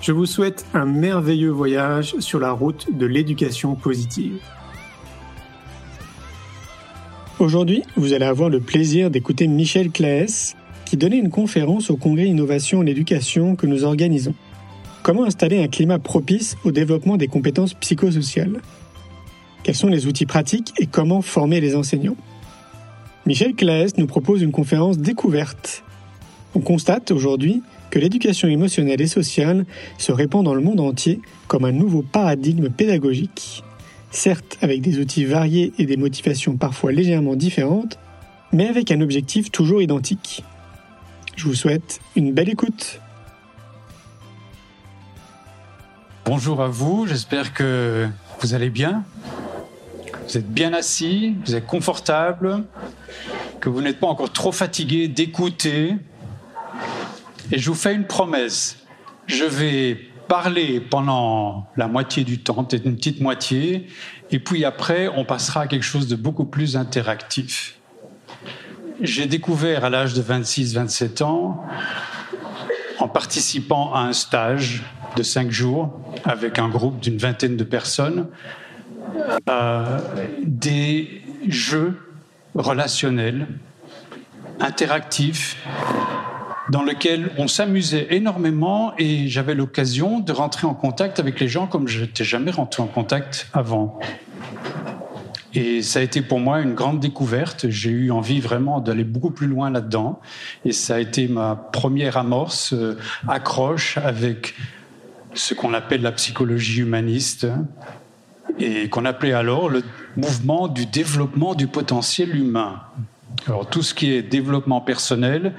Je vous souhaite un merveilleux voyage sur la route de l'éducation positive. Aujourd'hui, vous allez avoir le plaisir d'écouter Michel Claes, qui donnait une conférence au Congrès Innovation en éducation que nous organisons. Comment installer un climat propice au développement des compétences psychosociales? Quels sont les outils pratiques et comment former les enseignants? Michel Claes nous propose une conférence découverte. On constate aujourd'hui que l'éducation émotionnelle et sociale se répand dans le monde entier comme un nouveau paradigme pédagogique. Certes avec des outils variés et des motivations parfois légèrement différentes, mais avec un objectif toujours identique. Je vous souhaite une belle écoute. Bonjour à vous, j'espère que vous allez bien. Vous êtes bien assis, vous êtes confortable, que vous n'êtes pas encore trop fatigué d'écouter et je vous fais une promesse. Je vais parler pendant la moitié du temps, peut-être une petite moitié, et puis après, on passera à quelque chose de beaucoup plus interactif. J'ai découvert à l'âge de 26-27 ans, en participant à un stage de cinq jours avec un groupe d'une vingtaine de personnes, euh, des jeux relationnels, interactifs, dans lequel on s'amusait énormément et j'avais l'occasion de rentrer en contact avec les gens comme je n'étais jamais rentré en contact avant. Et ça a été pour moi une grande découverte. J'ai eu envie vraiment d'aller beaucoup plus loin là-dedans. Et ça a été ma première amorce, euh, accroche avec ce qu'on appelle la psychologie humaniste et qu'on appelait alors le mouvement du développement du potentiel humain. Alors tout ce qui est développement personnel,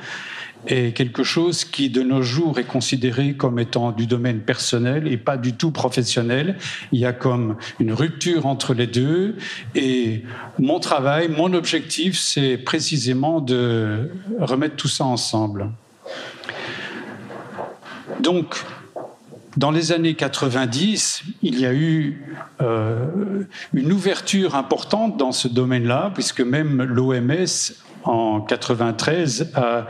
est quelque chose qui de nos jours est considéré comme étant du domaine personnel et pas du tout professionnel. Il y a comme une rupture entre les deux et mon travail, mon objectif, c'est précisément de remettre tout ça ensemble. Donc, dans les années 90, il y a eu euh, une ouverture importante dans ce domaine-là, puisque même l'OMS en 93 a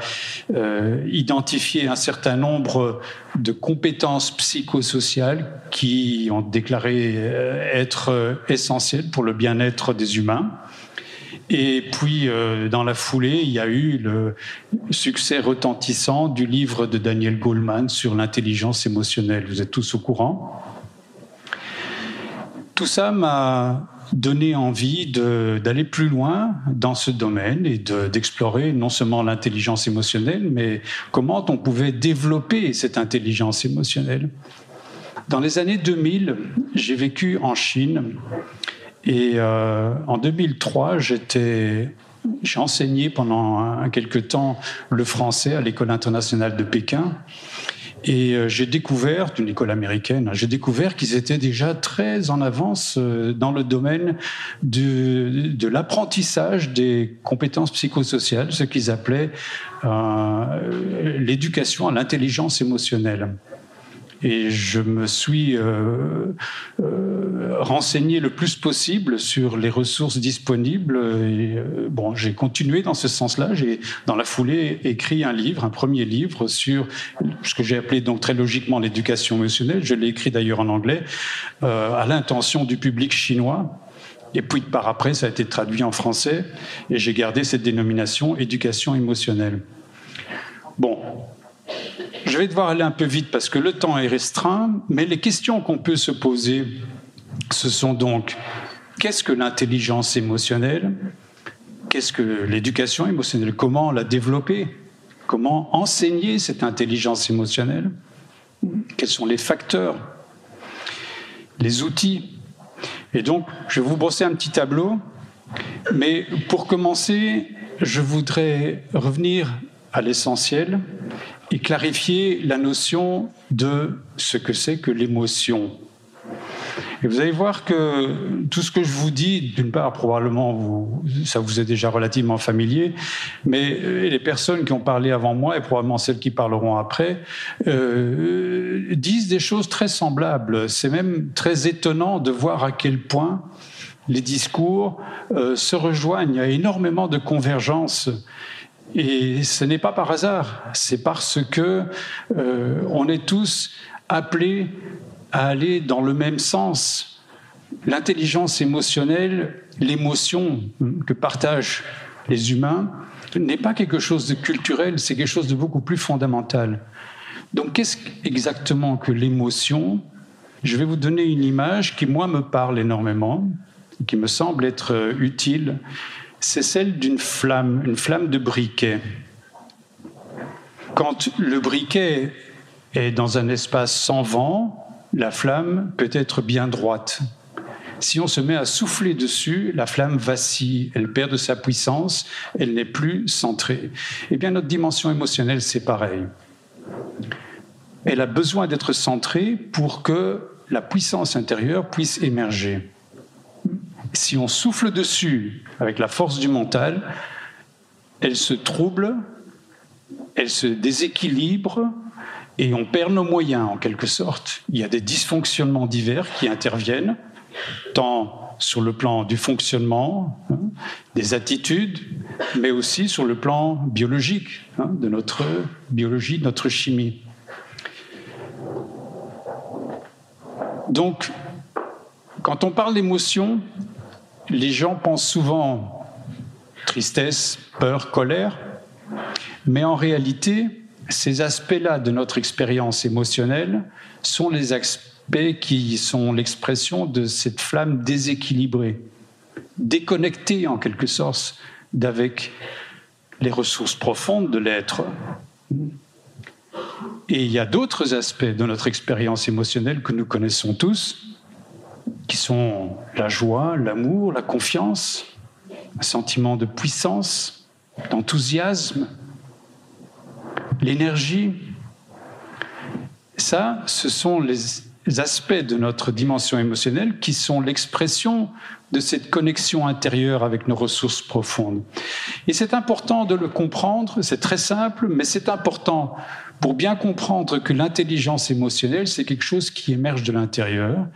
euh, identifié un certain nombre de compétences psychosociales qui ont déclaré euh, être essentielles pour le bien-être des humains. Et puis, dans la foulée, il y a eu le succès retentissant du livre de Daniel Goleman sur l'intelligence émotionnelle. Vous êtes tous au courant? Tout ça m'a donné envie d'aller plus loin dans ce domaine et d'explorer non seulement l'intelligence émotionnelle, mais comment on pouvait développer cette intelligence émotionnelle. Dans les années 2000, j'ai vécu en Chine et euh, en 2003, j'ai enseigné pendant quelques temps le français à l'école internationale de Pékin. Et euh, j'ai découvert, d'une école américaine, j'ai découvert qu'ils étaient déjà très en avance euh, dans le domaine de, l'apprentissage des compétences psychosociales, ce qu'ils appelaient l'éducation à l'intelligence émotionnelle et je me suis renseigné le plus possible sur les ressources disponibles. Euh, bon, j'ai continué dans ce sens-là. J'ai, dans la foulée, écrit un livre, un premier livre sur ce que j'ai appelé donc très logiquement l'éducation émotionnelle. Je l'ai écrit d'ailleurs en anglais à l'intention du public chinois. Et puis par après, ça a été traduit en français et j'ai gardé cette dénomination éducation émotionnelle. Bon, je vais devoir aller un peu vite parce que le temps est restreint, mais les questions qu'on peut se poser Ce sont donc qu'est-ce que l'intelligence émotionnelle? Qu'est-ce que l'éducation émotionnelle? Comment la développer? Comment enseigner cette intelligence émotionnelle? Quels sont les facteurs? Les outils? Et donc, je vais vous brosser un petit tableau. Mais pour commencer, je voudrais revenir à l'essentiel et clarifier la notion de ce que c'est que l'émotion. Et vous allez voir que tout ce que je vous dis, d'une part, probablement, ça vous est déjà relativement familier, mais euh, les personnes qui ont parlé avant moi, et probablement celles qui parleront après, euh, disent des choses très semblables. C'est même très étonnant de voir à quel point les discours euh, se rejoignent. Il y a énormément de convergence. Et ce n'est pas par hasard, c'est parce que on est tous appelés à aller dans le même sens. L'intelligence émotionnelle, l'émotion que partagent les humains, n'est pas quelque chose de culturel, c'est quelque chose de beaucoup plus fondamental. Donc qu'est-ce exactement que l'émotion? Je vais vous donner une image qui, moi, me parle énormément, qui me semble être utile. C'est celle d'une flamme, une flamme de briquet. Quand le briquet est dans un espace sans vent, la flamme peut être bien droite. Si on se met à souffler dessus, la flamme vacille, elle perd de sa puissance, elle n'est plus centrée. Eh bien, notre dimension émotionnelle, c'est pareil. Elle a besoin d'être centrée pour que la puissance intérieure puisse émerger. Si on souffle dessus avec la force du mental, elle se trouble, elle se déséquilibre, et on perd nos moyens en quelque sorte. Il y a des dysfonctionnements divers qui interviennent, tant sur le plan du fonctionnement, hein, des attitudes, mais aussi sur le plan biologique, hein, de notre biologie, de notre chimie. Donc, quand on parle d'émotion, les gens pensent souvent tristesse, peur, colère, mais en réalité, ces aspects-là de notre expérience émotionnelle sont les aspects qui sont l'expression de cette flamme déséquilibrée, déconnectée en quelque sorte d'avec les ressources profondes de l'être. Et il y a d'autres aspects de notre expérience émotionnelle que nous connaissons tous, qui sont la joie, l'amour, la confiance, un sentiment de puissance, d'enthousiasme, l'énergie. Ça, ce sont les aspects de notre dimension émotionnelle qui sont l'expression de cette connexion intérieure avec nos ressources profondes. Et c'est important de le comprendre, c'est très simple, mais c'est important pour bien comprendre que l'intelligence émotionnelle, c'est quelque chose qui émerge de l'intérieur,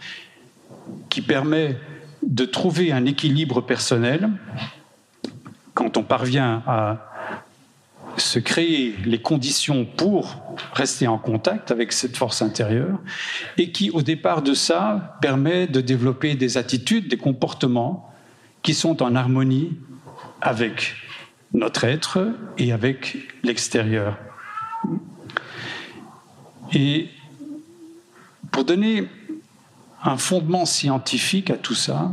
qui permet de trouver un équilibre personnel quand on parvient à se créer les conditions pour rester en contact avec cette force intérieure et qui, au départ de ça, permet de développer des attitudes, des comportements qui sont en harmonie avec notre être et avec l'extérieur. Et pour donner un fondement scientifique à tout ça,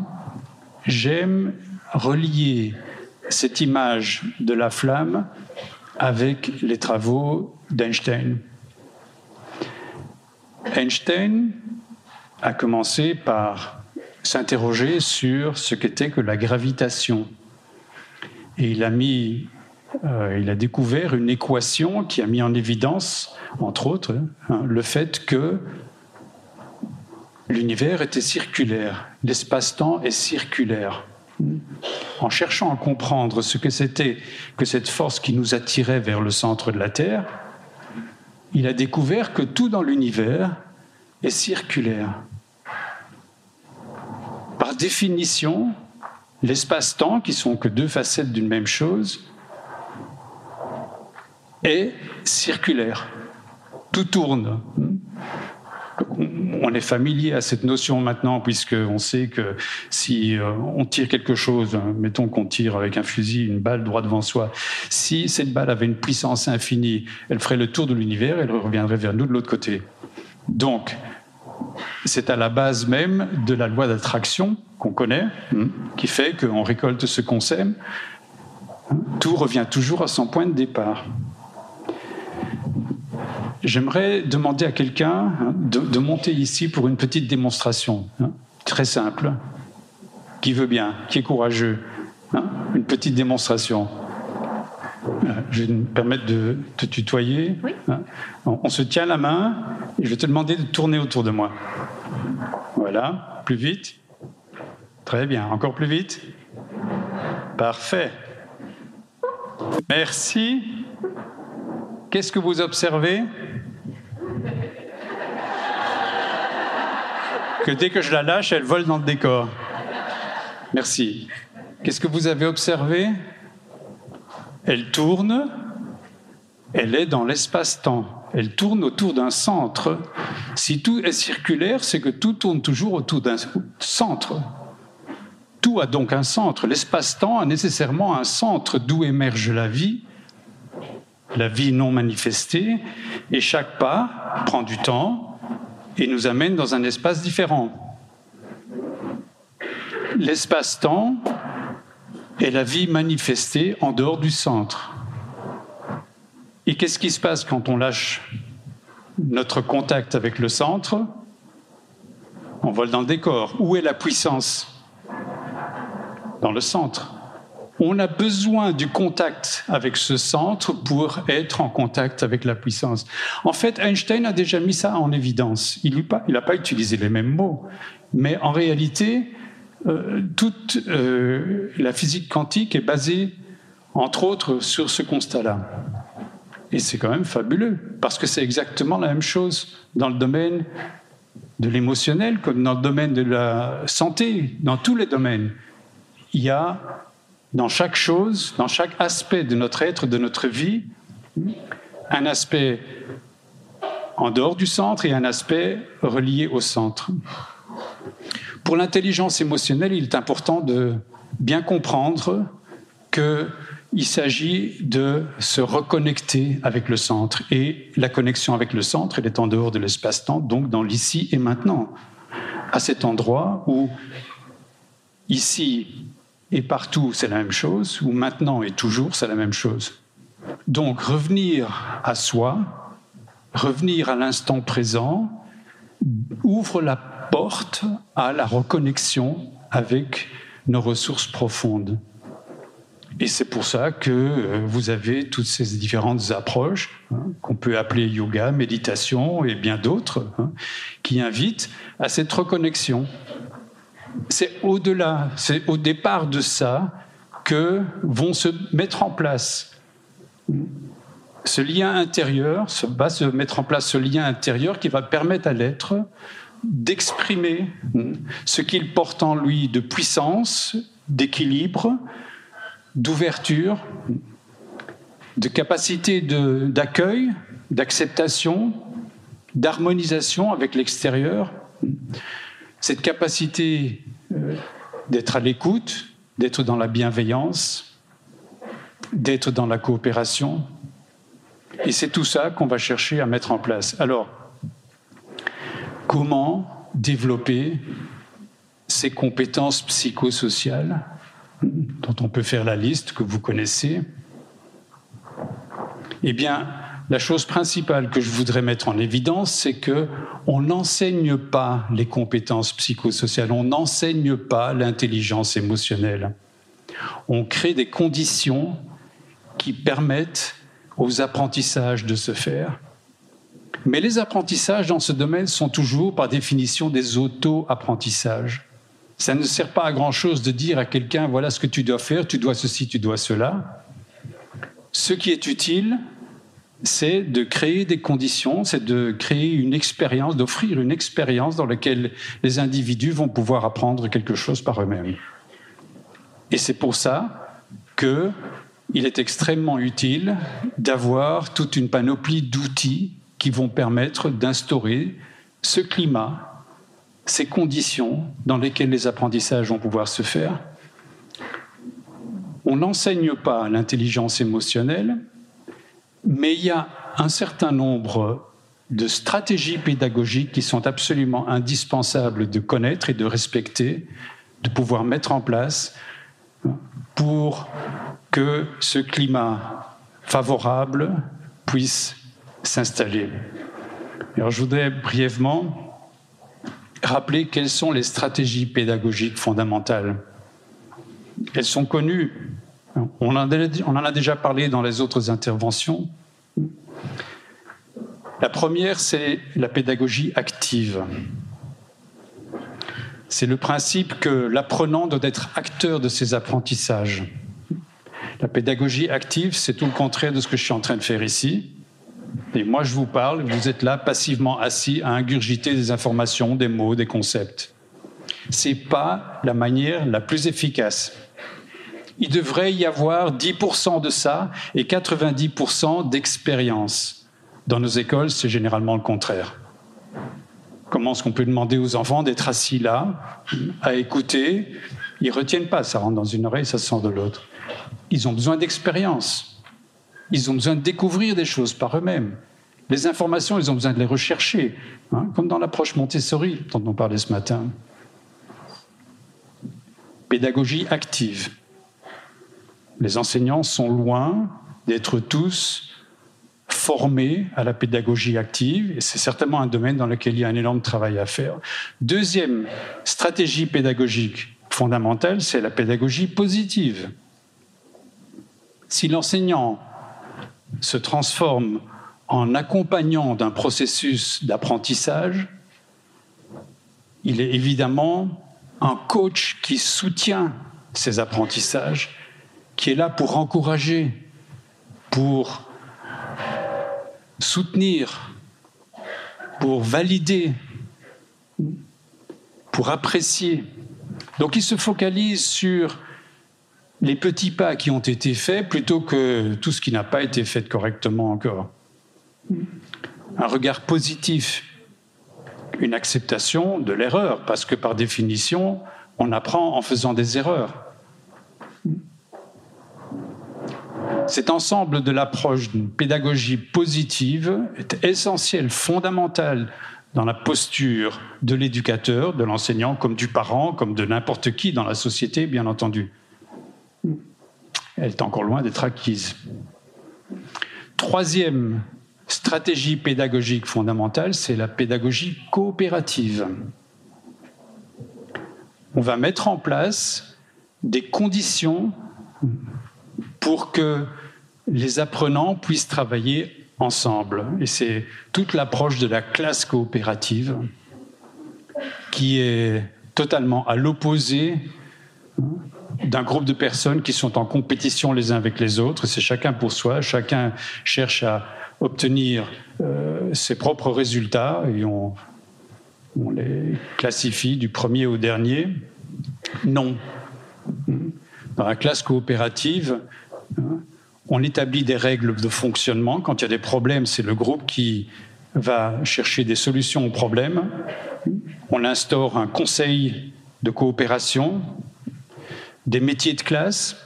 j'aime relier cette image de la flamme avec les travaux d'Einstein. Einstein a commencé par s'interroger sur ce qu'était que la gravitation. Et il a mis, euh, il a découvert une équation qui a mis en évidence, entre autres, hein, le fait que l'univers était circulaire, l'espace-temps est circulaire en cherchant à comprendre ce que c'était que cette force qui nous attirait vers le centre de la Terre, il a découvert que tout dans l'univers est circulaire. Par définition, l'espace-temps, qui sont que deux facettes d'une même chose, est circulaire. Tout tourne on est familier à cette notion maintenant, puisqu'on sait que si euh, on tire quelque chose, mettons qu'on tire avec un fusil une balle droit devant soi, si cette balle avait une puissance infinie, elle ferait le tour de l'univers et elle reviendrait vers nous de l'autre côté. Donc, c'est à la base même de la loi d'attraction qu'on connaît, hein, qui fait qu'on récolte ce qu'on sème. Tout revient toujours à son point de départ. J'aimerais demander à quelqu'un hein, de, monter ici pour une petite démonstration, hein, très simple. Qui veut bien, qui est courageux. une petite démonstration. Euh, je vais me permettre de te tutoyer. On se tient la main et je vais te demander de tourner autour de moi. Voilà, plus vite. Très bien, encore plus vite. Parfait. Merci. Qu'est-ce que vous observez? Que dès que je la lâche, elle vole dans le décor. Merci. Qu'est-ce que vous avez observé? Elle tourne, elle est dans l'espace-temps. Elle tourne autour d'un centre. Si tout est circulaire, c'est que tout tourne toujours autour d'un centre. Tout a donc un centre. L'espace-temps a nécessairement un centre d'où émerge la vie, la vie non manifestée, et chaque pas prend du temps et nous amène dans un espace différent. L'espace-temps est la vie manifestée en dehors du centre. Et qu'est-ce qui se passe quand on lâche notre contact avec le centre? On vole dans le décor. Où est la puissance? Dans le centre. On a besoin du contact avec ce centre pour être en contact avec la puissance. En fait, Einstein a déjà mis ça en évidence. Il n'a pas utilisé les mêmes mots, mais en réalité, euh, toute euh, la physique quantique est basée, entre autres, sur ce constat-là. Et c'est quand même fabuleux, parce que c'est exactement la même chose dans le domaine de l'émotionnel comme dans le domaine de la santé, dans tous les domaines il y a dans chaque chose, dans chaque aspect de notre être, de notre vie, un aspect en dehors du centre et un aspect relié au centre. Pour l'intelligence émotionnelle, il est important de bien comprendre qu'il s'agit de se reconnecter avec le centre. Et la connexion avec le centre, elle est en dehors de l'espace-temps, donc dans l'ici et maintenant, à cet endroit où ici et partout c'est la même chose, ou maintenant et toujours c'est la même chose. Donc revenir à soi, revenir à l'instant présent, ouvre la porte à la reconnexion avec nos ressources profondes. Et c'est pour ça que euh, vous avez toutes ces différentes approches hein, qu'on peut appeler yoga, méditation et bien d'autres hein, qui invitent à cette reconnexion c'est au-delà, c'est au départ de ça que vont se mettre en place ce lien intérieur, va se mettre en place ce lien intérieur qui va permettre à l'être d'exprimer ce qu'il porte en lui de puissance, d'équilibre, d'ouverture, de capacité d'accueil, d'acceptation, d'harmonisation avec l'extérieur cette capacité euh, d'être à l'écoute, d'être dans la bienveillance, d'être dans la coopération. Et c'est tout ça qu'on va chercher à mettre en place. Alors, comment développer ces compétences psychosociales dont on peut faire la liste que vous connaissez? Eh bien, la chose principale que je voudrais mettre en évidence, c'est que on n'enseigne pas les compétences psychosociales, on n'enseigne pas l'intelligence émotionnelle. On crée des conditions qui permettent aux apprentissages de se faire. Mais les apprentissages dans ce domaine sont toujours par définition des auto-apprentissages. Ça ne sert pas à grand-chose de dire à quelqu'un, voilà ce que tu dois faire, tu dois ceci, tu dois cela. Ce qui est utile, c'est de créer des conditions, c'est de créer une expérience, d'offrir une expérience dans laquelle les individus vont pouvoir apprendre quelque chose par eux-mêmes. Et c'est pour ça qu'il est extrêmement utile d'avoir toute une panoplie d'outils qui vont permettre d'instaurer ce climat, ces conditions dans lesquelles les apprentissages vont pouvoir se faire. On n'enseigne pas l'intelligence émotionnelle, mais il y a un certain nombre de stratégies pédagogiques qui sont absolument indispensables de connaître et de respecter, de pouvoir mettre en place pour que ce climat favorable puisse s'installer. Alors, je voudrais brièvement rappeler quelles sont les stratégies pédagogiques fondamentales. Elles sont connues. On en a déjà parlé dans les autres interventions. La première, c'est la pédagogie active. C'est le principe que l'apprenant doit être acteur de ses apprentissages. La pédagogie active, c'est tout le contraire de ce que je suis en train de faire ici. Et moi, je vous parle, vous êtes là passivement assis à ingurgiter des informations, des mots, des concepts. C'est pas la manière la plus efficace. Il devrait y avoir 10% de ça et 90% d'expérience. Dans nos écoles, c'est généralement le contraire. Comment est-ce qu'on peut demander aux enfants d'être assis là, à écouter? Ils retiennent pas, ça rentre dans une oreille, ça sort de l'autre. Ils ont besoin d'expérience. Ils ont besoin de découvrir des choses par eux-mêmes. Les informations, ils ont besoin de les rechercher, hein, comme dans l'approche Montessori dont on parlait ce matin. Pédagogie active. Les enseignants sont loin d'être tous formés à la pédagogie active, et c'est certainement un domaine dans lequel il y a un énorme travail à faire. Deuxième stratégie pédagogique fondamentale, c'est la pédagogie positive. Si l'enseignant se transforme en accompagnant d'un processus d'apprentissage, il est évidemment un coach qui soutient ces apprentissages, qui est là pour encourager, pour soutenir, pour valider, pour apprécier. Donc il se focalise sur les petits pas qui ont été faits plutôt que tout ce qui n'a pas été fait correctement encore. Un regard positif, une acceptation de l'erreur, parce que par définition, on apprend en faisant des erreurs. Cet ensemble de l'approche d'une pédagogie positive est essentiel, fondamental dans la posture de l'éducateur, de l'enseignant, comme du parent, comme de n'importe qui dans la société, bien entendu. Elle est encore loin d'être acquise. Troisième stratégie pédagogique fondamentale, c'est la pédagogie coopérative. On va mettre en place des conditions pour que les apprenants puissent travailler ensemble. Et c'est toute l'approche de la classe coopérative qui est totalement à l'opposé d'un groupe de personnes qui sont en compétition les uns avec les autres. C'est chacun pour soi, chacun cherche à obtenir euh, ses propres résultats et on, on les classifie du premier au dernier. Non. Dans la classe coopérative, on établit des règles de fonctionnement. Quand il y a des problèmes, c'est le groupe qui va chercher des solutions aux problèmes. On instaure un conseil de coopération, des métiers de classe,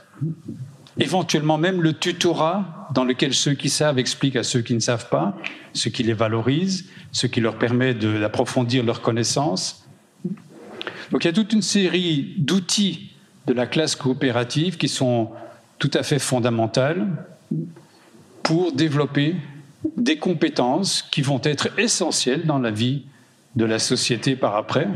éventuellement même le tutorat dans lequel ceux qui savent expliquent à ceux qui ne savent pas, ce qui les valorise, ce qui leur permet d'approfondir leurs connaissances. Donc il y a toute une série d'outils de la classe coopérative qui sont tout à fait fondamentales pour développer des compétences qui vont être essentielles dans la vie de la société par après.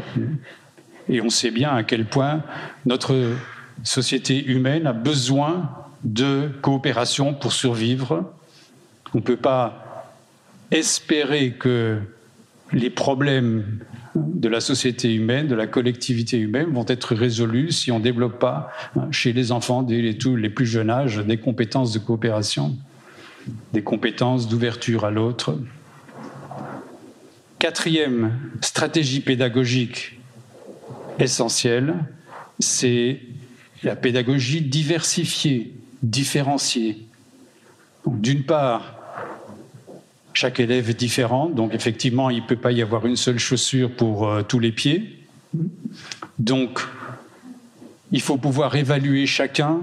Et on sait bien à quel point notre société humaine a besoin de coopération pour survivre. On ne peut pas espérer que les problèmes de la société humaine, de la collectivité humaine vont être résolus si on ne développe pas hein, chez les enfants dès les, les plus jeunes âges des compétences de coopération, des compétences d'ouverture à l'autre. Quatrième stratégie pédagogique essentielle, c'est la pédagogie diversifiée, différenciée. D'une part, chaque élève est différent, donc effectivement, il ne peut pas y avoir une seule chaussure pour euh, tous les pieds. Donc, il faut pouvoir évaluer chacun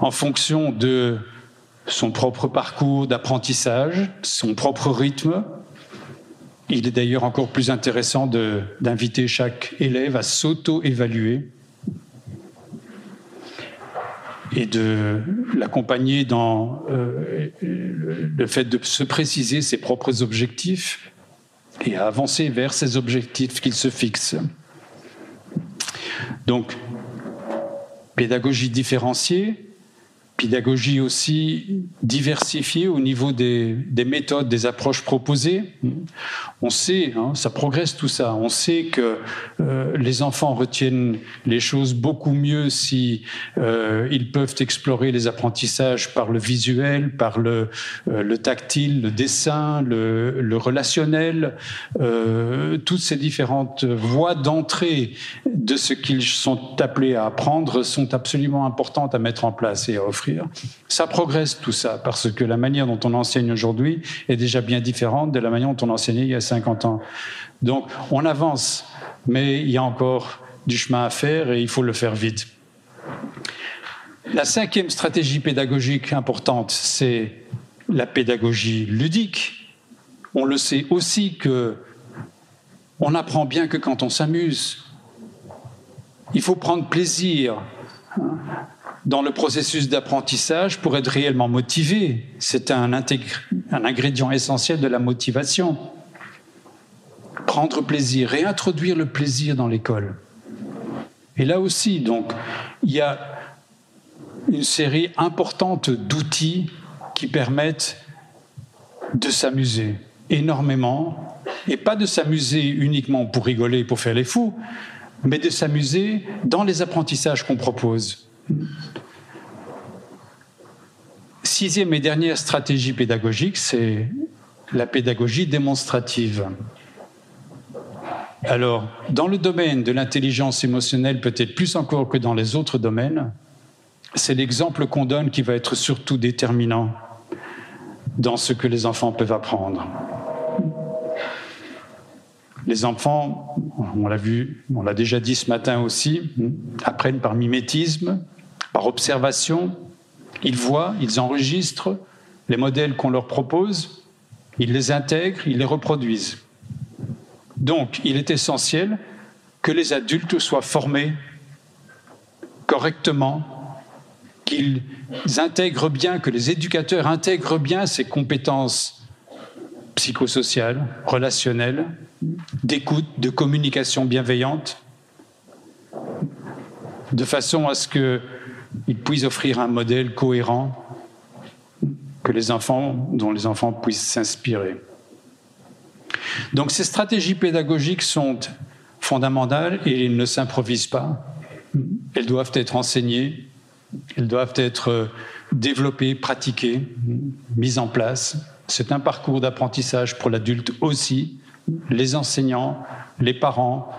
en fonction de son propre parcours d'apprentissage, son propre rythme. Il est d'ailleurs encore plus intéressant d'inviter chaque élève à s'auto-évaluer et de l'accompagner dans euh, le fait de se préciser ses propres objectifs et à avancer vers ces objectifs qu'il se fixe. Donc, pédagogie différenciée, pédagogie aussi diversifiée au niveau des, méthodes, des approches proposées. On sait, hein, ça progresse tout ça. On sait que euh, les enfants retiennent les choses beaucoup mieux si euh, ils peuvent explorer les apprentissages par le visuel, par le, euh, le tactile, le dessin, le relationnel, toutes ces différentes voies d'entrée de ce qu'ils sont appelés à apprendre sont absolument importantes à mettre en place et à offrir. Ça progresse tout ça, parce que la manière dont on enseigne aujourd'hui est déjà bien différente de la manière dont on enseignait il y a 50 ans. Donc on avance, mais il y a encore du chemin à faire et il faut le faire vite. La cinquième stratégie pédagogique importante, c'est la pédagogie ludique. On le sait aussi que on apprend bien que quand on s'amuse. Il faut prendre plaisir dans le processus d'apprentissage pour être réellement motivé. C'est un, ingrédient essentiel de la motivation. Prendre plaisir, réintroduire le plaisir dans l'école. Et là aussi, donc, il y a une série importante d'outils qui permettent de s'amuser énormément, et pas de s'amuser uniquement pour rigoler, pour faire les fous, mais de s'amuser dans les apprentissages qu'on propose. Sixième et dernière stratégie pédagogique, c'est la pédagogie démonstrative. Alors, dans le domaine de l'intelligence émotionnelle, peut-être plus encore que dans les autres domaines, c'est l'exemple qu'on donne qui va être surtout déterminant dans ce que les enfants peuvent apprendre. Les enfants, on l'a vu, on l'a déjà dit ce matin aussi, apprennent par mimétisme, par observation. Ils voient, ils enregistrent les modèles qu'on leur propose, ils les intègrent, ils les reproduisent. Donc, il est essentiel que les adultes soient formés correctement, qu'ils intègrent bien, que les éducateurs intègrent bien ces compétences psychosociales, relationnelles, d'écoute, de communication bienveillante, de façon à ce que il puisse offrir un modèle cohérent que les enfants, dont les enfants puissent s'inspirer. Donc ces stratégies pédagogiques sont fondamentales et elles ne s'improvisent pas. Elles doivent être enseignées, elles doivent être développées, pratiquées, mises en place. C'est un parcours d'apprentissage pour l'adulte aussi, les enseignants, les parents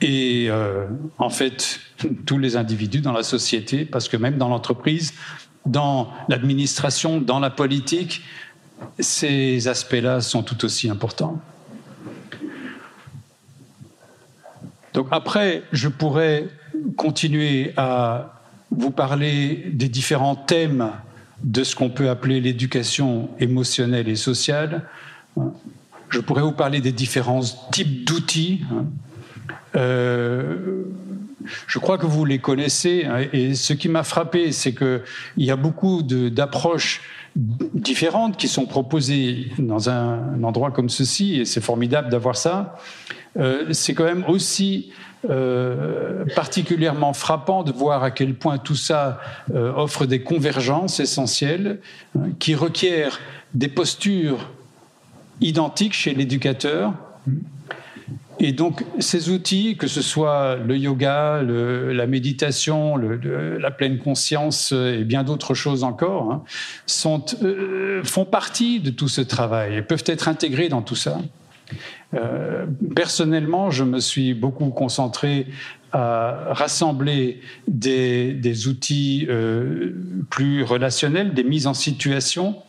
et euh, en fait tous les individus dans la société, parce que même dans l'entreprise, dans l'administration, dans la politique, ces aspects-là sont tout aussi importants. Donc après, je pourrais continuer à vous parler des différents thèmes de ce qu'on peut appeler l'éducation émotionnelle et sociale. Je pourrais vous parler des différents types d'outils. Euh, je crois que vous les connaissez. Hein, et ce qui m'a frappé, c'est qu'il y a beaucoup d'approches différentes qui sont proposées dans un endroit comme ceci, et c'est formidable d'avoir ça. Euh, c'est quand même aussi euh, particulièrement frappant de voir à quel point tout ça offre des convergences essentielles hein, qui requièrent des postures identiques chez l'éducateur et donc, ces outils, que ce soit le yoga, la méditation, la pleine conscience et bien d'autres choses encore, hein, sont, euh, font partie de tout ce travail et peuvent être intégrés dans tout ça. Euh, personnellement, je me suis beaucoup concentré à rassembler des, outils euh, plus relationnels, des mises en situation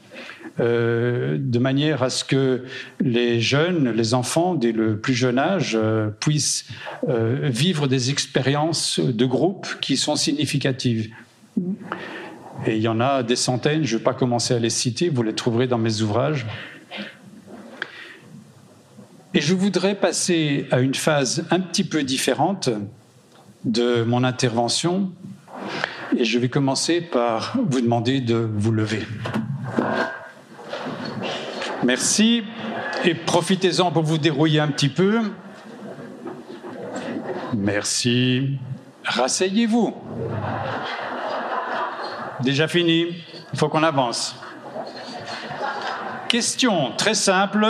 euh, de manière à ce que les jeunes, les enfants, dès le plus jeune âge, euh, puissent euh, vivre des expériences de groupe qui sont significatives. Et il y en a des centaines, je ne vais pas commencer à les citer, vous les trouverez dans mes ouvrages. Et je voudrais passer à une phase un petit peu différente de mon intervention. Et je vais commencer par vous demander de vous lever. Merci. Et profitez-en pour vous dérouiller un petit peu. Merci. Rasseyez-vous. Déjà fini. Il faut qu'on avance. Question très simple.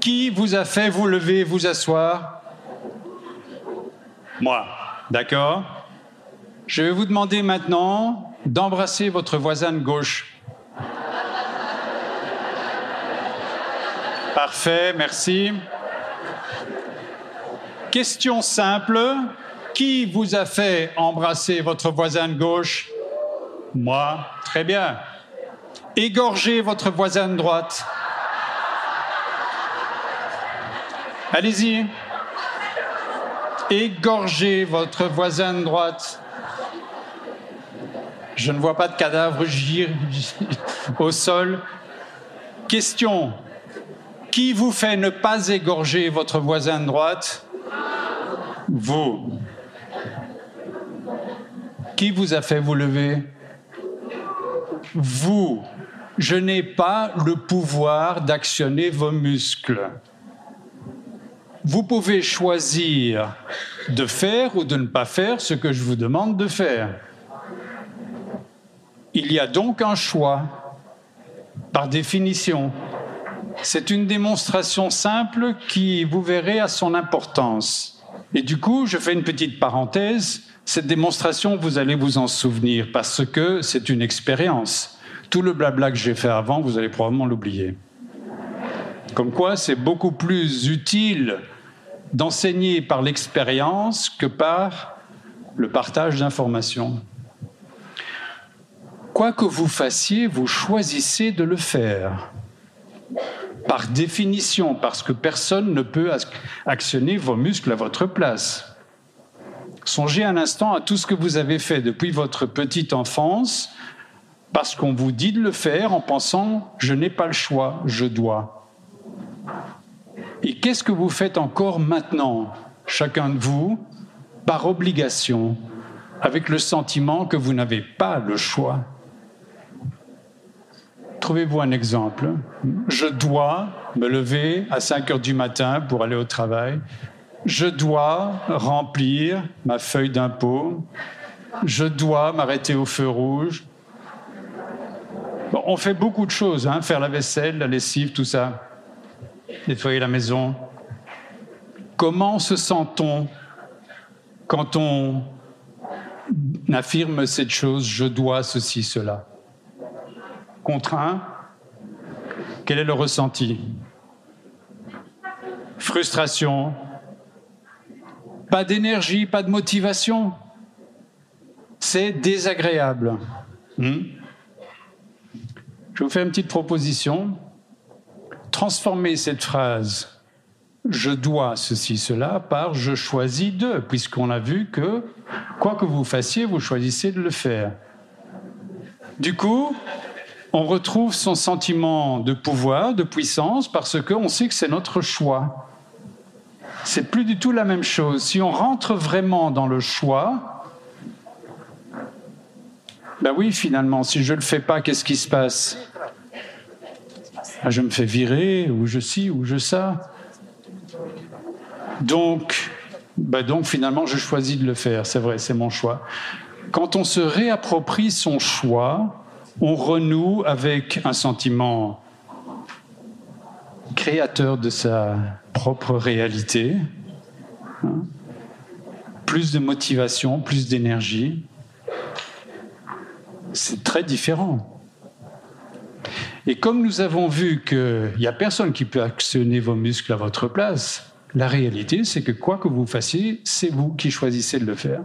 Qui vous a fait vous lever, vous asseoir? Moi. D'accord Je vais vous demander maintenant d'embrasser votre voisin de gauche. Parfait, merci. Question simple. Qui vous a fait embrasser votre voisin de gauche? Moi. Très bien. Égorgez votre voisin droite. Allez-y. Égorgez votre voisin droite. Je ne vois pas de cadavre au sol. Question. Qui vous fait ne pas égorger votre voisin de droite? Vous. Qui vous a fait vous lever? Vous. Je n'ai pas le pouvoir d'actionner vos muscles. Vous pouvez choisir de faire ou de ne pas faire ce que je vous demande de faire. Il y a donc un choix, par définition. C'est une démonstration simple qui, vous verrez, a son importance. Et du coup, je fais une petite parenthèse. Cette démonstration, vous allez vous en souvenir parce que c'est une expérience. Tout le blabla que j'ai fait avant, vous allez probablement l'oublier. Comme quoi, c'est beaucoup plus utile d'enseigner par l'expérience que par le partage d'informations. Quoi que vous fassiez, vous choisissez de le faire. Par définition, parce que personne ne peut actionner vos muscles à votre place. Songez un instant à tout ce que vous avez fait depuis votre petite enfance, parce qu'on vous dit de le faire en pensant je n'ai pas le choix, je dois. Et qu'est-ce que vous faites encore maintenant, chacun de vous, par obligation, avec le sentiment que vous n'avez pas le choix? Trouvez-vous un exemple? Je dois me lever à 5 heures du matin pour aller au travail. Je dois remplir ma feuille d'impôt. Je dois m'arrêter au feu rouge. on fait beaucoup de choses, hein, faire la vaisselle, la lessive, tout ça nettoyer la maison. Comment se sent-on quand on affirme cette chose, je dois ceci, cela? Contraint Quel est le ressenti? Frustration? Pas d'énergie, pas de motivation? C'est désagréable. Hmm? Je vous fais une petite proposition transformer cette phrase je dois ceci, cela par je choisis de, puisqu'on a vu que quoi que vous fassiez, vous choisissez de le faire. Du coup, on retrouve son sentiment de pouvoir, de puissance, parce qu'on sait que c'est notre choix. C'est plus du tout la même chose. Si on rentre vraiment dans le choix, ben oui, finalement, si je ne le fais pas, qu'est-ce qui se passe? Ah, je me fais virer, ou je ci, ou je ça. Donc, bah donc finalement, je choisis de le faire, c'est vrai, c'est mon choix. Quand on se réapproprie son choix, on renoue avec un sentiment créateur de sa propre réalité, hein. plus de motivation, plus d'énergie. C'est très différent. Et comme nous avons vu qu'il n'y a personne qui peut actionner vos muscles à votre place, la réalité, c'est que quoi que vous fassiez, c'est vous qui choisissez de le faire.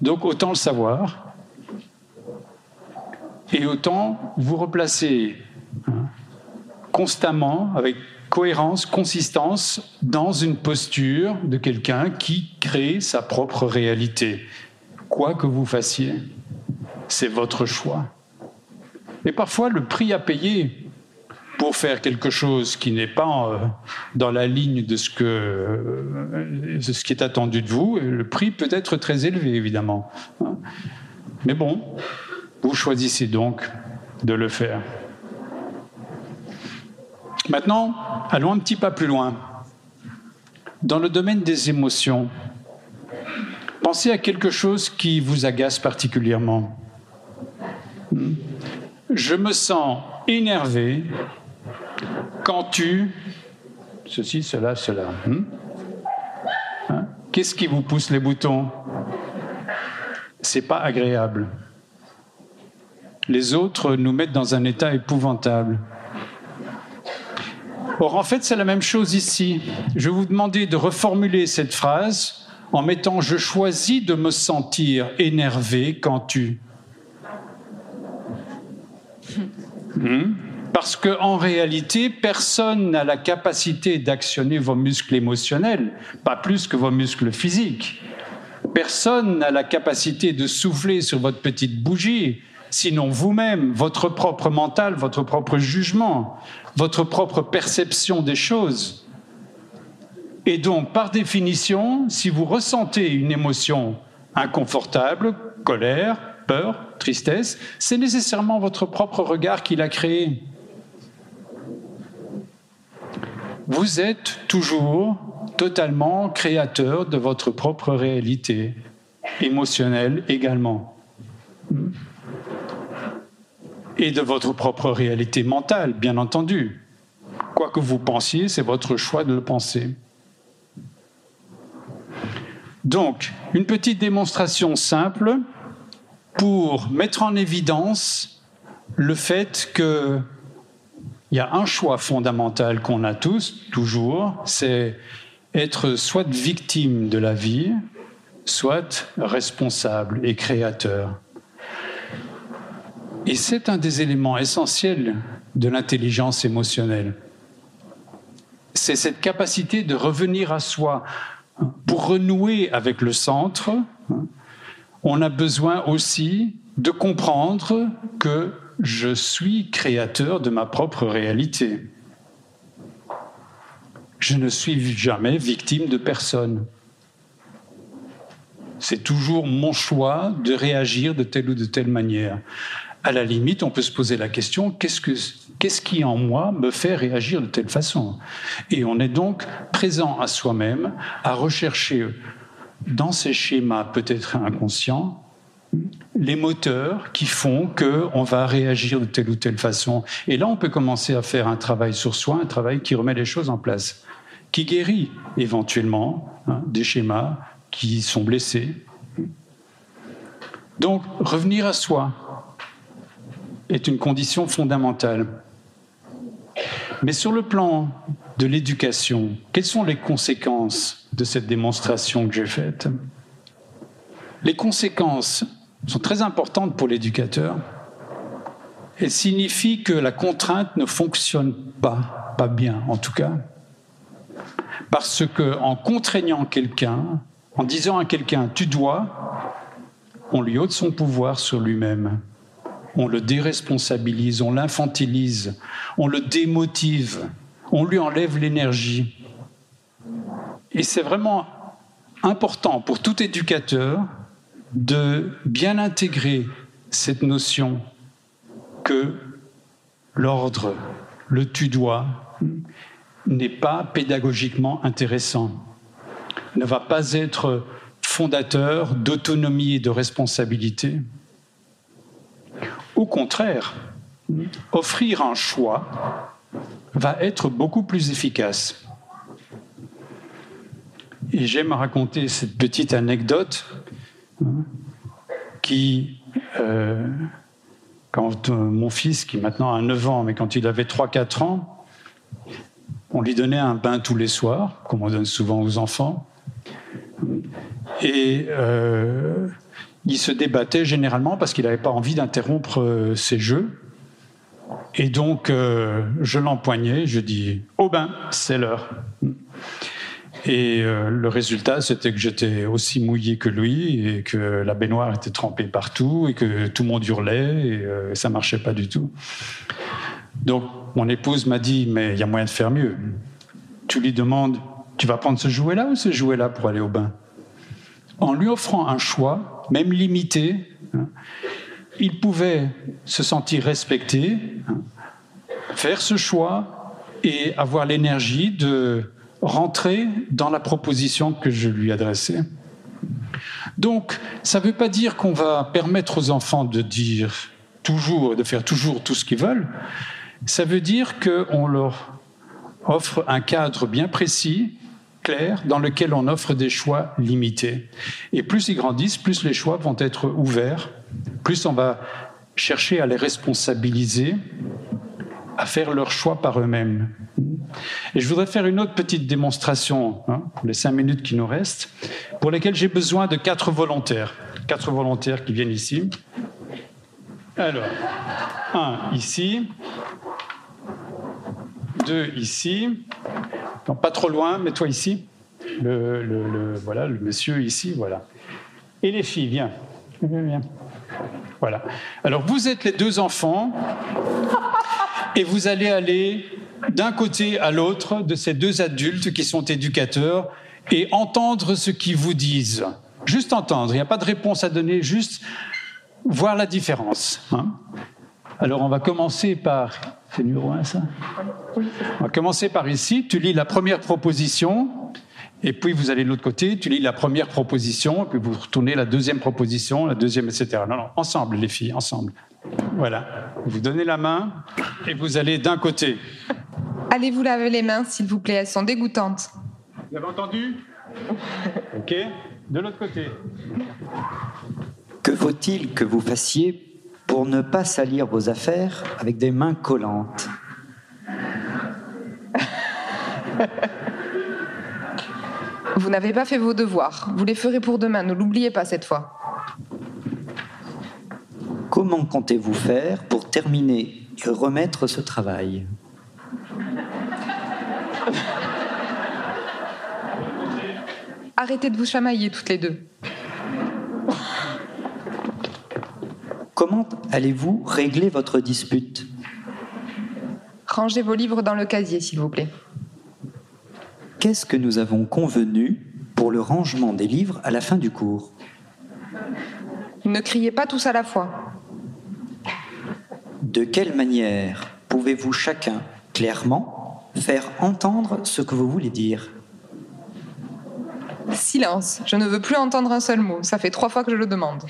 Donc autant le savoir et autant vous replacer hein, constamment, avec cohérence, consistance, dans une posture de quelqu'un qui crée sa propre réalité, quoi que vous fassiez. c'est votre choix. Et parfois, le prix à payer pour faire quelque chose qui n'est pas euh, dans la ligne de ce, que, euh, de ce qui est attendu de vous, le prix peut être très élevé, évidemment. Mais bon, vous choisissez donc de le faire? Maintenant, allons un petit pas plus loin. Dans le domaine des émotions, pensez à quelque chose qui vous agace particulièrement. Je me sens énervé quand tu... Ceci, cela, cela. Hmm? Hein? Qu'est-ce qui vous pousse les boutons? C'est pas agréable. Les autres nous mettent dans un état épouvantable. Or, en fait, c'est la même chose ici. Je vais vous demander de reformuler cette phrase en mettant Je choisis de me sentir énervé quand tu. Hmm? Parce qu'en réalité, personne n'a la capacité d'actionner vos muscles émotionnels, pas plus que vos muscles physiques. Personne n'a la capacité de souffler sur votre petite bougie, sinon vous-même, votre propre mental, votre propre jugement votre propre perception des choses. Et donc, par définition, si vous ressentez une émotion inconfortable, colère, peur, tristesse, c'est nécessairement votre propre regard qui l'a créé. Vous êtes toujours totalement créateur de votre propre réalité, émotionnelle également et de votre propre réalité mentale, bien entendu. Quoi que vous pensiez, c'est votre choix de le penser. Donc, une petite démonstration simple pour mettre en évidence le fait qu'il y a un choix fondamental qu'on a tous, toujours, c'est être soit victime de la vie, soit responsable et créateur. Et c'est un des éléments essentiels de l'intelligence émotionnelle. C'est cette capacité de revenir à soi. Pour renouer avec le centre, on a besoin aussi de comprendre que je suis créateur de ma propre réalité. Je ne suis jamais victime de personne. C'est toujours mon choix de réagir de telle ou de telle manière à la limite, on peut se poser la question qu'est-ce, que, qu'est-ce qui en moi me fait réagir de telle façon? Et on est donc présent à soi-même, à rechercher dans ces schémas peut-être inconscients les moteurs qui font qu'on va réagir de telle ou telle façon. Et là, on peut commencer à faire un travail sur soi, un travail qui remet les choses en place, qui guérit éventuellement hein, des schémas qui sont blessés. Donc, revenir à soi, est une condition fondamentale. Mais sur le plan de l'éducation, quelles sont les conséquences de cette démonstration que j'ai faite? Les conséquences sont très importantes pour l'éducateur. Elles signifient que la contrainte ne fonctionne pas, pas bien en tout cas. Parce que en contraignant quelqu'un, en disant à quelqu'un tu dois, on lui ôte son pouvoir sur lui-même on le déresponsabilise, on l'infantilise, on le démotive, on lui enlève l'énergie. Et c'est vraiment important pour tout éducateur de bien intégrer cette notion que l'ordre, le tu dois, n'est pas pédagogiquement intéressant, ne va pas être fondateur d'autonomie et de responsabilité. Au contraire, offrir un choix va être beaucoup plus efficace. Et j'aime raconter cette petite anecdote qui, euh, quand euh, mon fils, qui maintenant a 9 ans, mais quand il avait 3-4 ans, on lui donnait un bain tous les soirs, comme on donne souvent aux enfants. Et euh, il se débattait généralement parce qu'il n'avait pas envie d'interrompre euh, ses jeux. Et donc, euh, je l'empoignais, je dis Au bain, c'est l'heure. Et euh, le résultat, c'était que j'étais aussi mouillé que lui et que la baignoire était trempée partout et que tout le monde hurlait et, euh, ça marchait pas du tout. Donc, mon épouse m'a dit, mais il y a moyen de faire mieux. Tu lui demandes, tu vas prendre ce jouet-là ou ce jouet-là pour aller au bain? En lui offrant un choix, même limité, il pouvait se sentir respecté, faire ce choix et avoir l'énergie de rentrer dans la proposition que je lui adressais. Donc, ça ne veut pas dire qu'on va permettre aux enfants de dire toujours, de faire toujours tout ce qu'ils veulent. Ça veut dire qu'on leur offre un cadre bien précis, clair, dans lequel on offre des choix limités. Et plus ils grandissent, plus les choix vont être ouverts, plus on va chercher à les responsabiliser, à faire leurs choix par eux-mêmes. Et je voudrais faire une autre petite démonstration hein, pour les cinq minutes qui nous restent, pour lesquelles j'ai besoin de quatre volontaires. Quatre volontaires qui viennent ici. Alors, un ici, deux ici, non, pas trop loin, mets-toi ici. Le, voilà, le monsieur ici, voilà. Et les filles, viens. viens. Voilà. Alors vous êtes les deux enfants et vous allez aller d'un côté à l'autre de ces deux adultes qui sont éducateurs et entendre ce qu'ils vous disent. Juste entendre, il n'y a pas de réponse à donner, juste voir la différence. Hein. Alors on va commencer par... C'est numéro un ça On va commencer par ici. Tu lis la première proposition et puis vous allez de l'autre côté, tu lis la première proposition, et puis vous retournez la deuxième proposition, la deuxième, etc. Non, non, ensemble les filles, ensemble. Voilà. Vous donnez la main et vous allez d'un côté. Allez vous laver les mains, s'il vous plaît, elles sont dégoûtantes. Vous avez entendu? Ok. De l'autre côté. Que faut-il que vous fassiez pour ne pas salir vos affaires avec des mains collantes Vous n'avez pas fait vos devoirs. Vous les ferez pour demain. Ne l'oubliez pas cette fois. Comment comptez-vous faire pour terminer et remettre ce travail? Arrêtez de vous chamailler toutes les deux. Comment allez-vous régler votre dispute? Rangez vos livres dans le casier, s'il vous plaît. Qu'est-ce que nous avons convenu pour le rangement des livres à la fin du cours? Ne criez pas tous à la fois. De quelle manière pouvez-vous chacun clairement faire entendre ce que vous voulez dire? Silence, je ne veux plus entendre un seul mot, ça fait trois fois que je le demande.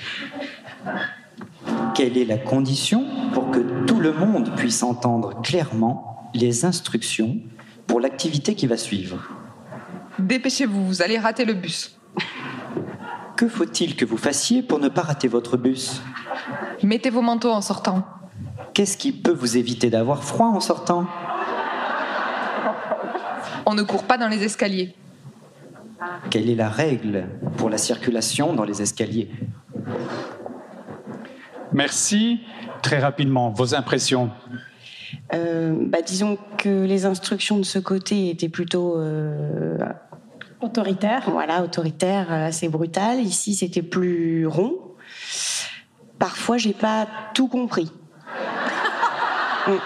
Quelle est la condition pour que tout le monde puisse entendre clairement les instructions pour l'activité qui va suivre? Dépêchez-vous, vous allez rater le bus. Que faut-il que vous fassiez pour ne pas rater votre bus? Mettez vos manteaux en sortant. Qu'est-ce qui peut vous éviter d'avoir froid en sortant? On ne court pas dans les escaliers. Quelle est la règle pour la circulation dans les escaliers? Merci. Très rapidement, vos impressions euh, bah, disons que les instructions de ce côté étaient plutôt euh, autoritaires. Voilà, autoritaires, assez brutales. Ici, c'était plus rond. Parfois, j'ai pas tout compris. Mm.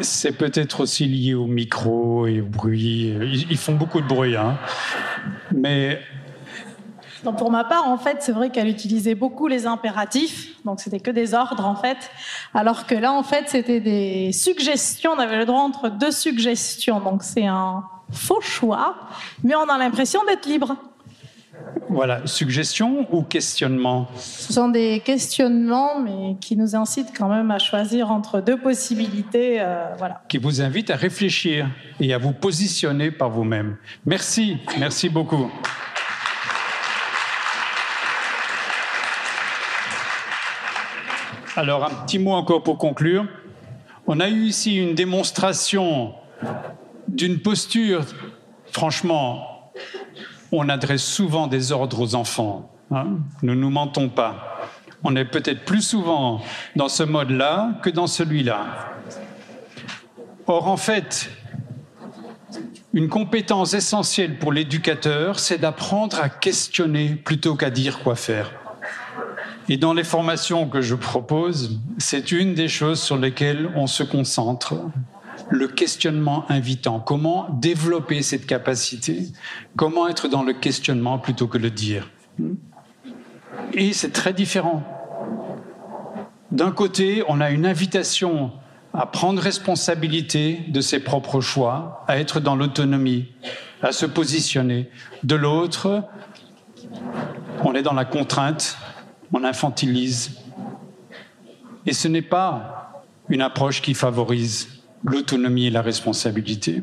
C'est peut-être aussi lié au micro et au bruit. Ils, font beaucoup de bruit, hein. Mais donc pour ma part, en fait, c'est vrai qu'elle utilisait beaucoup les impératifs, donc c'était que des ordres en fait, alors que là, en fait, c'était des suggestions. On avait le droit entre deux suggestions, donc c'est un faux choix, mais on a l'impression d'être libre. Voilà, suggestion ou questionnement Ce sont des questionnements, mais qui nous incitent quand même à choisir entre deux possibilités. Euh, voilà. Qui vous invitent à réfléchir et à vous positionner par vous-même. Merci, merci beaucoup. Alors, un petit mot encore pour conclure. On a eu ici une démonstration d'une posture, franchement, on adresse souvent des ordres aux enfants. Hein. ne nous mentons pas. On est peut-être plus souvent dans ce mode-là que dans celui-là. Or, en fait, une compétence essentielle pour l'éducateur, c'est d'apprendre à questionner plutôt qu'à dire quoi faire. Et dans les formations que je propose, c'est une des choses sur lesquelles on se concentre, le questionnement invitant. Comment développer cette capacité? Comment être dans le questionnement plutôt que le dire? Et c'est très différent. D'un côté, on a une invitation à prendre responsabilité de ses propres choix, à être dans l'autonomie, à se positionner. De l'autre, on est dans la contrainte, on infantilise. Et ce n'est pas une approche qui favorise l'autonomie et la responsabilité.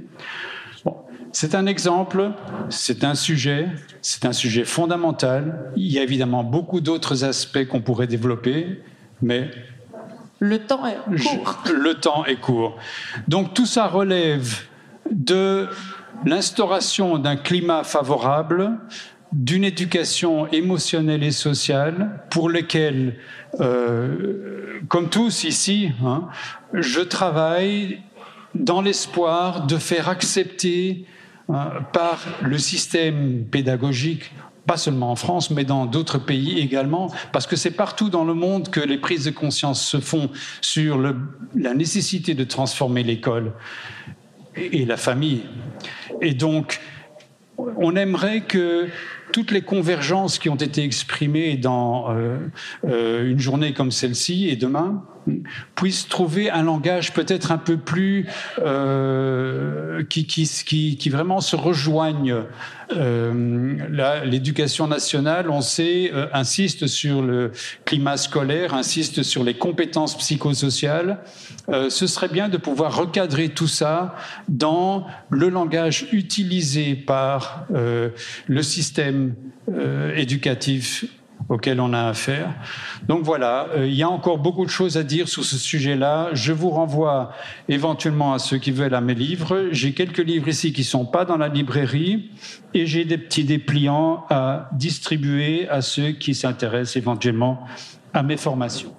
c'est un exemple, c'est un sujet, c'est un sujet fondamental. Il y a évidemment beaucoup d'autres aspects qu'on pourrait développer, mais le temps est court. le temps est court. Donc tout ça relève de l'instauration d'un climat favorable, d'une éducation émotionnelle et sociale pour lesquelles, euh, comme tous ici, hein, je travaille dans l'espoir de faire accepter hein, par le système pédagogique pas seulement en France, mais dans d'autres pays également, parce que c'est partout dans le monde que les prises de conscience se font sur la nécessité de transformer l'école et la famille. Et donc, on aimerait que toutes les convergences qui ont été exprimées dans euh, euh, une journée comme celle-ci et demain puissent trouver un langage peut-être un peu plus euh, qui, qui, qui, qui, vraiment se rejoigne. Euh, L'éducation nationale, on sait, euh, insiste sur le climat scolaire, insiste sur les compétences psychosociales. Euh, ce serait bien de pouvoir recadrer tout ça dans le langage utilisé par le système éducatif auquel on a affaire. Donc voilà, euh, il y a encore beaucoup de choses à dire sur ce sujet-là. Je vous renvoie éventuellement à ceux qui veulent à mes livres. J'ai quelques livres ici qui ne sont pas dans la librairie et j'ai des petits dépliants à distribuer à ceux qui s'intéressent éventuellement à mes formations.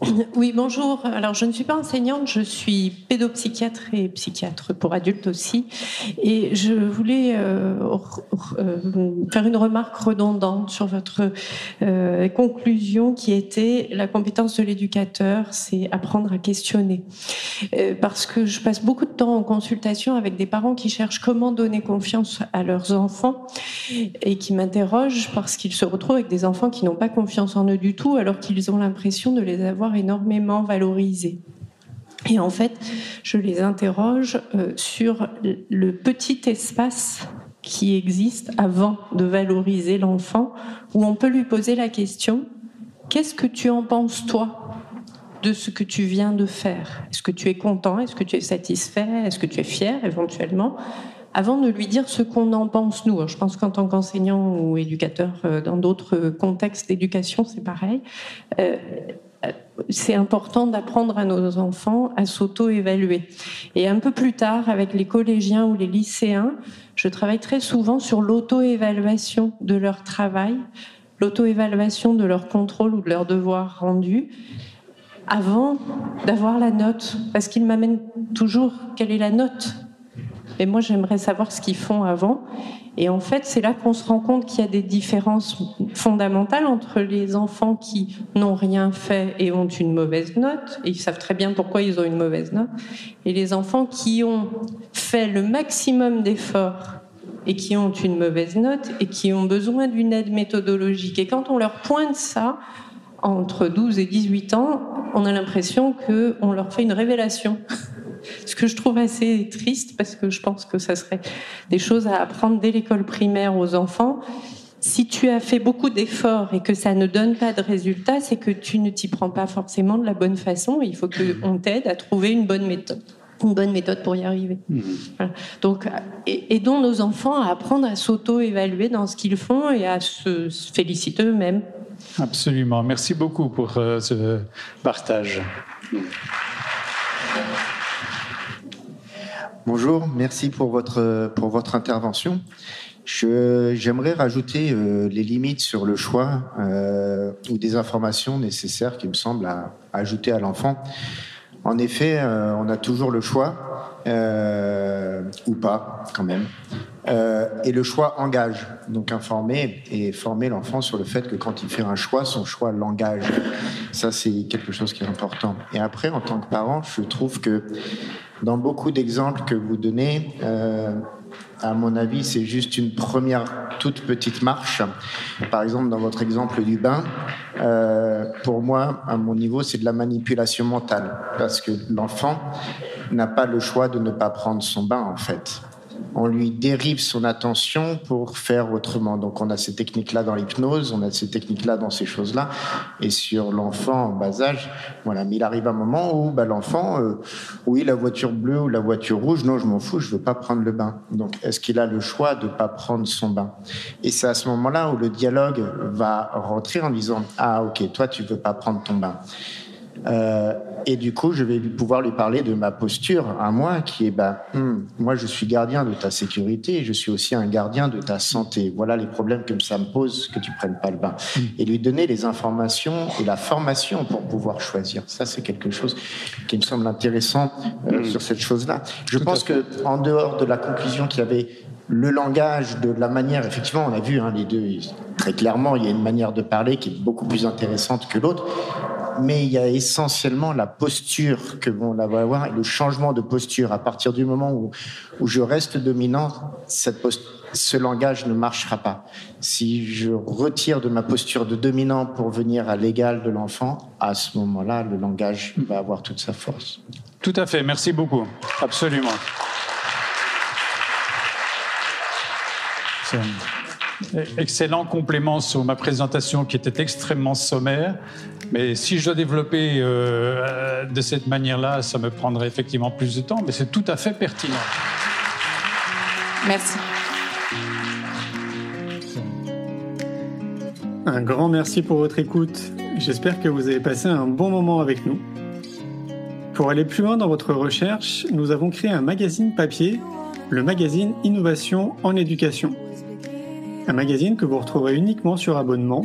Oui, bonjour. Alors, je ne suis pas enseignante, je suis pédopsychiatre et psychiatre pour adultes aussi. Et je voulais euh, euh, faire une remarque redondante sur votre euh, conclusion qui était la compétence de l'éducateur, c'est apprendre à questionner. parce que je passe beaucoup de temps en consultation avec des parents qui cherchent comment donner confiance à leurs enfants et qui m'interrogent parce qu'ils se retrouvent avec des enfants qui n'ont pas confiance en eux du tout alors qu'ils ont l'impression de les avoir énormément valorisés. Et en fait, je les interroge euh, sur le petit espace qui existe avant de valoriser l'enfant, où on peut lui poser la question, qu'est-ce que tu en penses toi de ce que tu viens de faire? Est-ce que tu es content? Est-ce que tu es satisfait? Est-ce que tu es fier éventuellement? Avant de lui dire ce qu'on en pense nous. Je pense qu'en tant qu'enseignant ou éducateur euh, dans d'autres contextes d'éducation, c'est pareil. Euh, c'est important d'apprendre à nos enfants à s'auto-évaluer. Et un peu plus tard, avec les collégiens ou les lycéens, je travaille très souvent sur l'auto-évaluation de leur travail, l'auto-évaluation de leur contrôle ou de leur devoir rendu, avant d'avoir la note, parce qu'ils m'amènent toujours quelle est la note. Et moi, j'aimerais savoir ce qu'ils font avant. Et en fait, c'est là qu'on se rend compte qu'il y a des différences fondamentales entre les enfants qui n'ont rien fait et ont une mauvaise note, et ils savent très bien pourquoi ils ont une mauvaise note, et les enfants qui ont fait le maximum d'efforts et qui ont une mauvaise note et qui ont besoin d'une aide méthodologique. Et quand on leur pointe ça, entre 12 et 18 ans, on a l'impression qu'on leur fait une révélation. Ce que je trouve assez triste parce que je pense que ça serait des choses à apprendre dès l'école primaire aux enfants. Si tu as fait beaucoup d'efforts et que ça ne donne pas de résultats, c'est que tu ne t'y prends pas forcément de la bonne façon. Il faut qu'on t'aide à trouver une bonne méthode une bonne méthode pour y arriver. Mmh. Donc, aidons nos enfants à apprendre à s'auto-évaluer dans ce qu'ils font et à se féliciter eux-mêmes. Absolument. Merci beaucoup pour euh, ce partage. Bonjour, merci pour votre, pour votre intervention. J'aimerais rajouter euh, les limites sur le choix euh, ou des informations nécessaires qui me semblent ajouter à l'enfant. En effet, euh, on a toujours le choix. Euh, ou pas quand même. Euh, et le choix engage, donc informer et former l'enfant sur le fait que quand il fait un choix, son choix l'engage. Ça, c'est quelque chose qui est important. Et après, en tant que parent, je trouve que dans beaucoup d'exemples que vous donnez, euh, à mon avis, c'est juste une première toute petite marche. Par exemple, dans votre exemple du bain, euh, pour moi, à mon niveau, c'est de la manipulation mentale, parce que l'enfant n'a pas le choix de ne pas prendre son bain, en fait on lui dérive son attention pour faire autrement. Donc on a ces techniques-là dans l'hypnose, on a ces techniques-là dans ces choses-là. Et sur l'enfant en bas âge, voilà. Mais il arrive un moment où bah, l'enfant, euh, oui, la voiture bleue ou la voiture rouge, non, je m'en fous, je veux pas prendre le bain. Donc est-ce qu'il a le choix de pas prendre son bain? Et c'est à ce moment-là où le dialogue va rentrer en disant ah ok, toi tu veux pas prendre ton bain. Euh, et du coup, je vais pouvoir lui parler de ma posture à moi, qui est, ben, moi, je suis gardien de ta sécurité, et je suis aussi un gardien de ta santé. Voilà les problèmes que ça me pose que tu prennes pas le bain. Et lui donner les informations et la formation pour pouvoir choisir. Ça, c'est quelque chose qui me semble intéressant euh, hmm. sur cette chose-là. Je pense que, en dehors de la conclusion qu'il y avait le langage, de la manière, effectivement, on a vu hein, les deux, très clairement, il y a une manière de parler qui est beaucoup plus intéressante que l'autre mais il y a essentiellement la posture que on va avoir et le changement de posture. À partir du moment où, où je reste dominant, ce langage ne marchera pas. Si je retire de ma posture de dominant pour venir à l'égal de l'enfant, à ce moment-là, le langage va avoir toute sa force. Tout à fait, merci beaucoup. Absolument. Excellent complément sur ma présentation qui était extrêmement sommaire. Mais si je dois développer euh, de cette manière-là, ça me prendrait effectivement plus de temps, mais c'est tout à fait pertinent. Merci. Un grand merci pour votre écoute. J'espère que vous avez passé un bon moment avec nous. Pour aller plus loin dans votre recherche, nous avons créé un magazine papier, le magazine Innovation en éducation. Un magazine que vous retrouverez uniquement sur abonnement